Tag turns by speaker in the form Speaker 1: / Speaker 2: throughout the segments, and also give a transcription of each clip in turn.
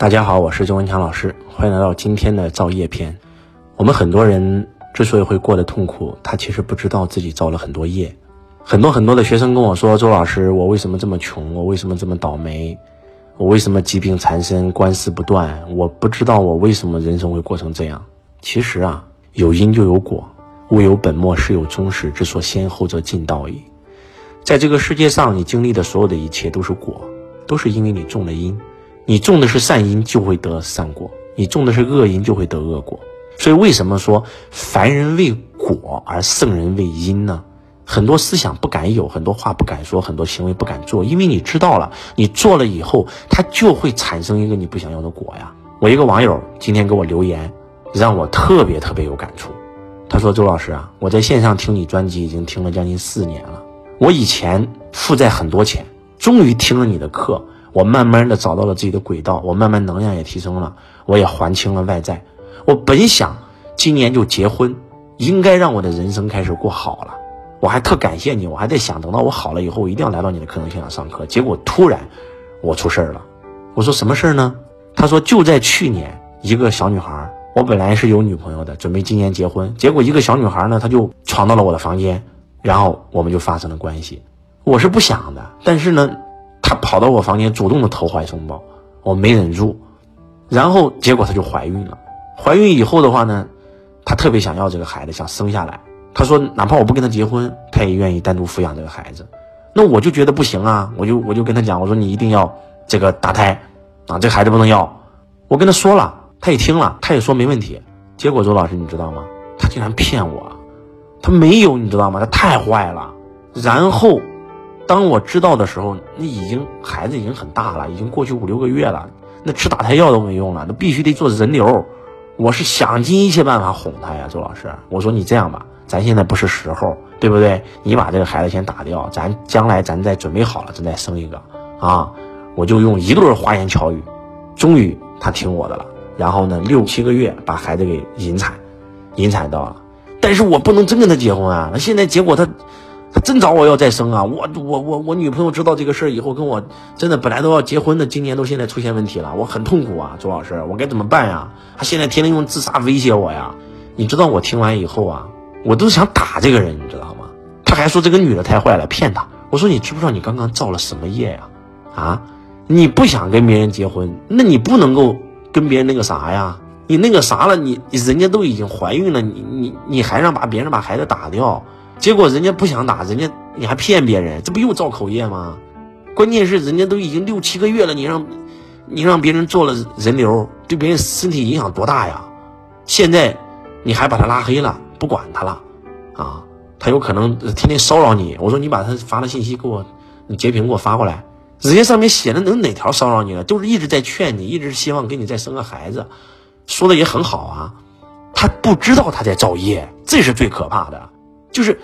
Speaker 1: 大家好，我是周文强老师，欢迎来到今天的造业篇。我们很多人之所以会过得痛苦，他其实不知道自己造了很多业。很多很多的学生跟我说：“周老师，我为什么这么穷？我为什么这么倒霉？我为什么疾病缠身，官司不断？我不知道我为什么人生会过成这样。”其实啊，有因就有果，物有本末，事有终始，之所先后，则近道矣。在这个世界上，你经历的所有的一切都是果，都是因为你种了因。你种的是善因，就会得善果；你种的是恶因，就会得恶果。所以，为什么说凡人为果而圣人为因呢？很多思想不敢有，很多话不敢说，很多行为不敢做，因为你知道了，你做了以后，它就会产生一个你不想要的果呀。我一个网友今天给我留言，让我特别特别有感触。他说：“周老师啊，我在线上听你专辑已经听了将近四年了，我以前负债很多钱，终于听了你的课。”我慢慢的找到了自己的轨道，我慢慢能量也提升了，我也还清了外债。我本想今年就结婚，应该让我的人生开始过好了。我还特感谢你，我还在想，等到我好了以后，我一定要来到你的课程现场上课。结果突然我出事儿了。我说什么事儿呢？他说就在去年，一个小女孩，我本来是有女朋友的，准备今年结婚，结果一个小女孩呢，她就闯到了我的房间，然后我们就发生了关系。我是不想的，但是呢。她跑到我房间，主动的投怀送抱，我没忍住，然后结果她就怀孕了。怀孕以后的话呢，她特别想要这个孩子，想生下来。她说，哪怕我不跟他结婚，她也愿意单独抚养这个孩子。那我就觉得不行啊，我就我就跟她讲，我说你一定要这个打胎啊，这孩子不能要。我跟她说了，她也听了，她也说没问题。结果周老师你知道吗？她竟然骗我，她没有，你知道吗？她太坏了。然后。当我知道的时候，那已经孩子已经很大了，已经过去五六个月了，那吃打胎药都没用了，那必须得做人流。我是想尽一切办法哄他呀，周老师，我说你这样吧，咱现在不是时候，对不对？你把这个孩子先打掉，咱将来咱再准备好了，咱再生一个啊。我就用一顿花言巧语，终于他听我的了。然后呢，六七个月把孩子给引产，引产到了，但是我不能真跟他结婚啊。那现在结果他。真找我要再生啊！我我我我女朋友知道这个事儿以后，跟我真的本来都要结婚的，今年都现在出现问题了，我很痛苦啊，周老师，我该怎么办呀？他现在天天用自杀威胁我呀！你知道我听完以后啊，我都想打这个人，你知道吗？他还说这个女的太坏了，骗他。我说你知不知道你刚刚造了什么业呀？啊，你不想跟别人结婚，那你不能够跟别人那个啥呀？你那个啥了，你人家都已经怀孕了，你你你还让把别人把孩子打掉？结果人家不想打，人家你还骗别人，这不又造口业吗？关键是人家都已经六七个月了，你让，你让别人做了人流，对别人身体影响多大呀？现在你还把他拉黑了，不管他了，啊，他有可能天天骚扰你。我说你把他发的信息给我，你截屏给我发过来。人家上面写的能哪条骚扰你了？就是一直在劝你，一直希望给你再生个孩子，说的也很好啊。他不知道他在造业，这是最可怕的。就是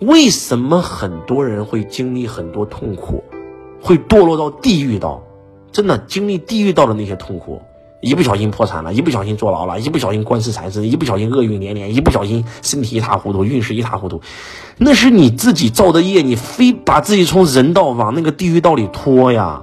Speaker 1: 为什么很多人会经历很多痛苦，会堕落到地狱道？真的经历地狱道的那些痛苦，一不小心破产了，一不小心坐牢了，一不小心官司缠身，一不小心厄运连连，一不小心身体一塌糊涂，运势一塌糊涂，那是你自己造的业，你非把自己从人道往那个地狱道里拖呀，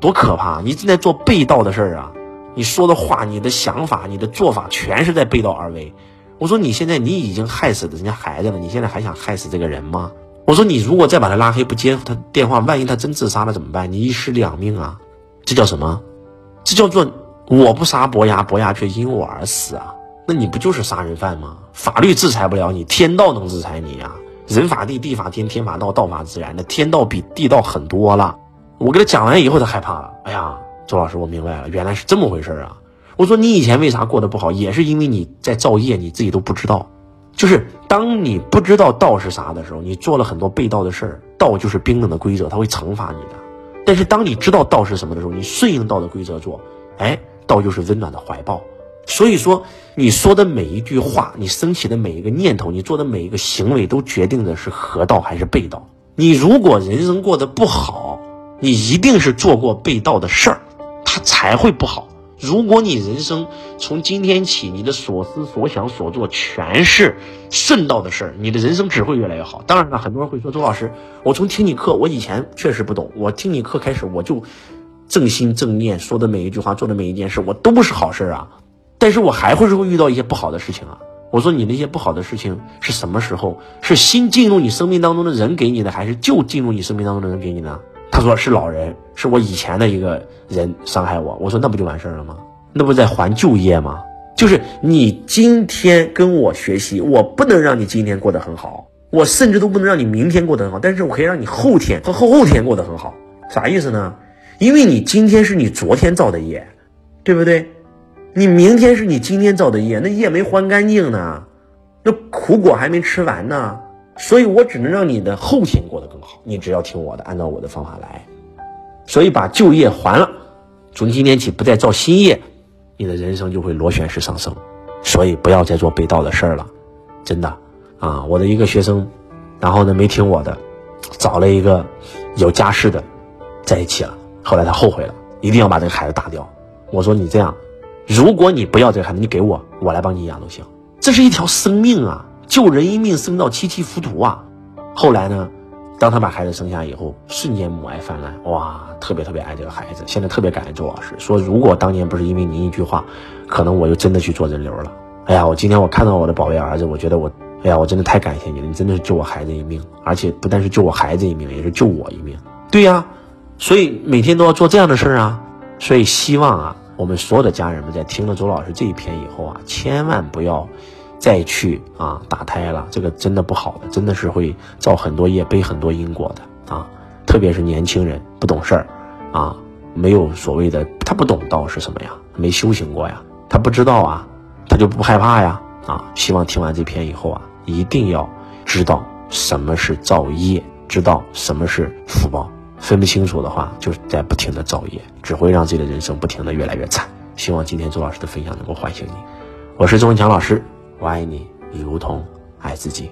Speaker 1: 多可怕！你正在做背道的事儿啊，你说的话、你的想法、你的做法，全是在背道而为。我说你现在你已经害死了人家孩子了，你现在还想害死这个人吗？我说你如果再把他拉黑不接他电话，万一他真自杀了怎么办？你一尸两命啊！这叫什么？这叫做我不杀伯牙，伯牙却因我而死啊！那你不就是杀人犯吗？法律制裁不了你，天道能制裁你呀？人法地，地法天，天法道，道法自然。那天道比地道很多了。我给他讲完以后，他害怕了。哎呀，周老师，我明白了，原来是这么回事啊！我说你以前为啥过得不好，也是因为你在造业，你自己都不知道。就是当你不知道道是啥的时候，你做了很多背道的事儿。道就是冰冷的规则，它会惩罚你的。但是当你知道道是什么的时候，你顺应道的规则做，哎，道就是温暖的怀抱。所以说，你说的每一句话，你升起的每一个念头，你做的每一个行为，都决定的是合道还是背道。你如果人生过得不好，你一定是做过背道的事儿，它才会不好。如果你人生从今天起，你的所思所想所做全是顺道的事儿，你的人生只会越来越好。当然了，很多人会说周老师，我从听你课，我以前确实不懂，我听你课开始我就正心正念，说的每一句话，做的每一件事，我都不是好事儿啊。但是我还会是会遇到一些不好的事情啊。我说你那些不好的事情是什么时候？是新进入你生命当中的人给你的，还是旧进入你生命当中的人给你的？他说是老人，是我以前的一个人伤害我。我说那不就完事儿了吗？那不在还旧业吗？就是你今天跟我学习，我不能让你今天过得很好，我甚至都不能让你明天过得很好，但是我可以让你后天和后后天过得很好。啥意思呢？因为你今天是你昨天造的业，对不对？你明天是你今天造的业，那业没还干净呢，那苦果还没吃完呢，所以我只能让你的后天过得更好。你只要听我的，按照我的方法来，所以把旧业还了，从今天起不再造新业，你的人生就会螺旋式上升。所以不要再做被盗的事儿了，真的啊！我的一个学生，然后呢没听我的，找了一个有家室的，在一起了。后来他后悔了，一定要把这个孩子打掉。我说你这样。如果你不要这个孩子，你给我，我来帮你养都行。这是一条生命啊，救人一命胜造七级浮屠啊。后来呢，当他把孩子生下以后，瞬间母爱泛滥，哇，特别特别爱这个孩子。现在特别感恩周老师，说如果当年不是因为您一句话，可能我就真的去做人流了。哎呀，我今天我看到我的宝贝儿子，我觉得我，哎呀，我真的太感谢你了，你真的是救我孩子一命，而且不但是救我孩子一命，也是救我一命。对呀，所以每天都要做这样的事儿啊。所以希望啊。我们所有的家人们在听了周老师这一篇以后啊，千万不要再去啊打胎了，这个真的不好的，真的是会造很多业，背很多因果的啊。特别是年轻人不懂事儿啊，没有所谓的，他不懂道是什么呀，没修行过呀，他不知道啊，他就不害怕呀啊。希望听完这篇以后啊，一定要知道什么是造业，知道什么是福报。分不清楚的话，就在不停的造业，只会让自己的人生不停的越来越惨。希望今天周老师的分享能够唤醒你。我是周文强老师，我爱你你如同爱自己。